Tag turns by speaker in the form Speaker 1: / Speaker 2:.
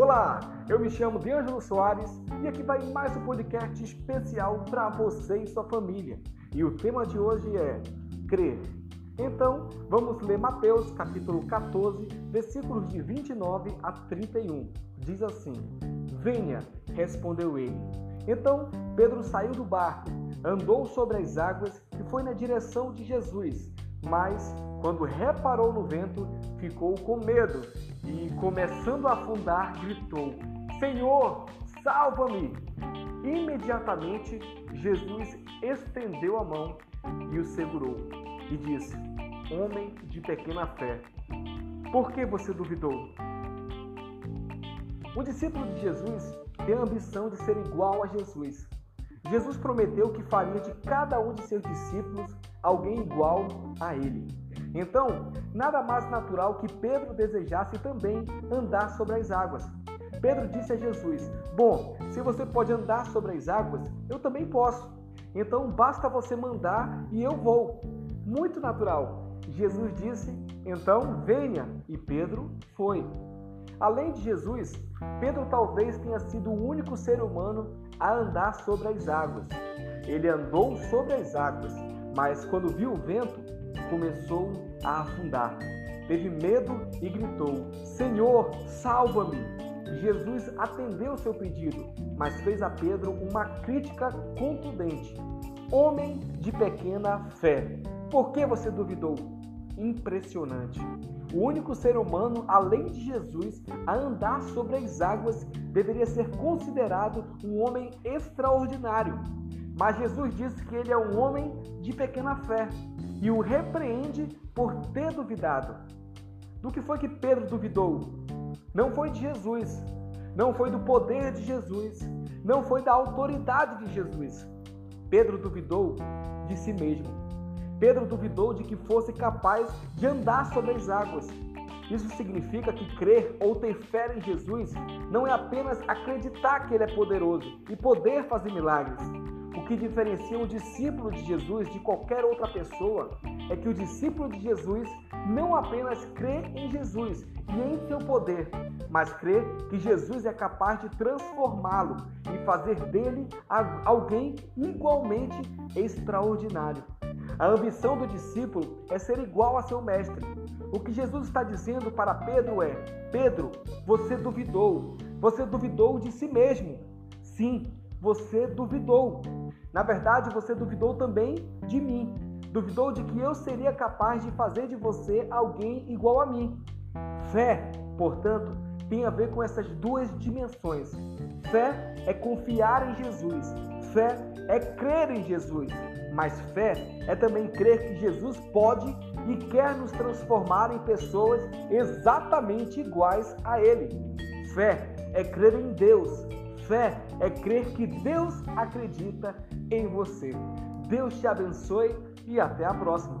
Speaker 1: Olá, eu me chamo D'Angelo Soares e aqui vai mais um podcast especial para você e sua família. E o tema de hoje é crer. Então, vamos ler Mateus capítulo 14, versículos de 29 a 31. Diz assim: Venha, respondeu ele. Então Pedro saiu do barco, andou sobre as águas e foi na direção de Jesus. Mas, quando reparou no vento, ficou com medo e, começando a afundar, gritou: Senhor, salva-me! Imediatamente, Jesus estendeu a mão e o segurou e disse: Homem de pequena fé, por que você duvidou? O discípulo de Jesus tem a ambição de ser igual a Jesus. Jesus prometeu que faria de cada um de seus discípulos alguém igual a ele. Então, nada mais natural que Pedro desejasse também andar sobre as águas. Pedro disse a Jesus: Bom, se você pode andar sobre as águas, eu também posso. Então basta você mandar e eu vou. Muito natural. Jesus disse: Então venha. E Pedro foi. Além de Jesus, Pedro talvez tenha sido o único ser humano a andar sobre as águas. Ele andou sobre as águas, mas quando viu o vento, começou a afundar. Teve medo e gritou: Senhor, salva-me! Jesus atendeu seu pedido, mas fez a Pedro uma crítica contundente. Homem de pequena fé, por que você duvidou? Impressionante. O único ser humano, além de Jesus, a andar sobre as águas deveria ser considerado um homem extraordinário. Mas Jesus disse que ele é um homem de pequena fé e o repreende por ter duvidado. Do que foi que Pedro duvidou? Não foi de Jesus, não foi do poder de Jesus, não foi da autoridade de Jesus. Pedro duvidou de si mesmo. Pedro duvidou de que fosse capaz de andar sobre as águas. Isso significa que crer ou ter fé em Jesus não é apenas acreditar que Ele é poderoso e poder fazer milagres, o que diferencia o discípulo de Jesus de qualquer outra pessoa é que o discípulo de Jesus não apenas crê em Jesus e em seu poder, mas crê que Jesus é capaz de transformá-lo e fazer dele alguém igualmente extraordinário. A ambição do discípulo é ser igual a seu mestre. O que Jesus está dizendo para Pedro é: Pedro, você duvidou. Você duvidou de si mesmo. Sim, você duvidou. Na verdade, você duvidou também de mim. Duvidou de que eu seria capaz de fazer de você alguém igual a mim. Fé, portanto, tem a ver com essas duas dimensões. Fé é confiar em Jesus. Fé é crer em Jesus. Mas fé é também crer que Jesus pode e quer nos transformar em pessoas exatamente iguais a Ele. Fé é crer em Deus. Fé é crer que Deus acredita em você. Deus te abençoe e até a próxima.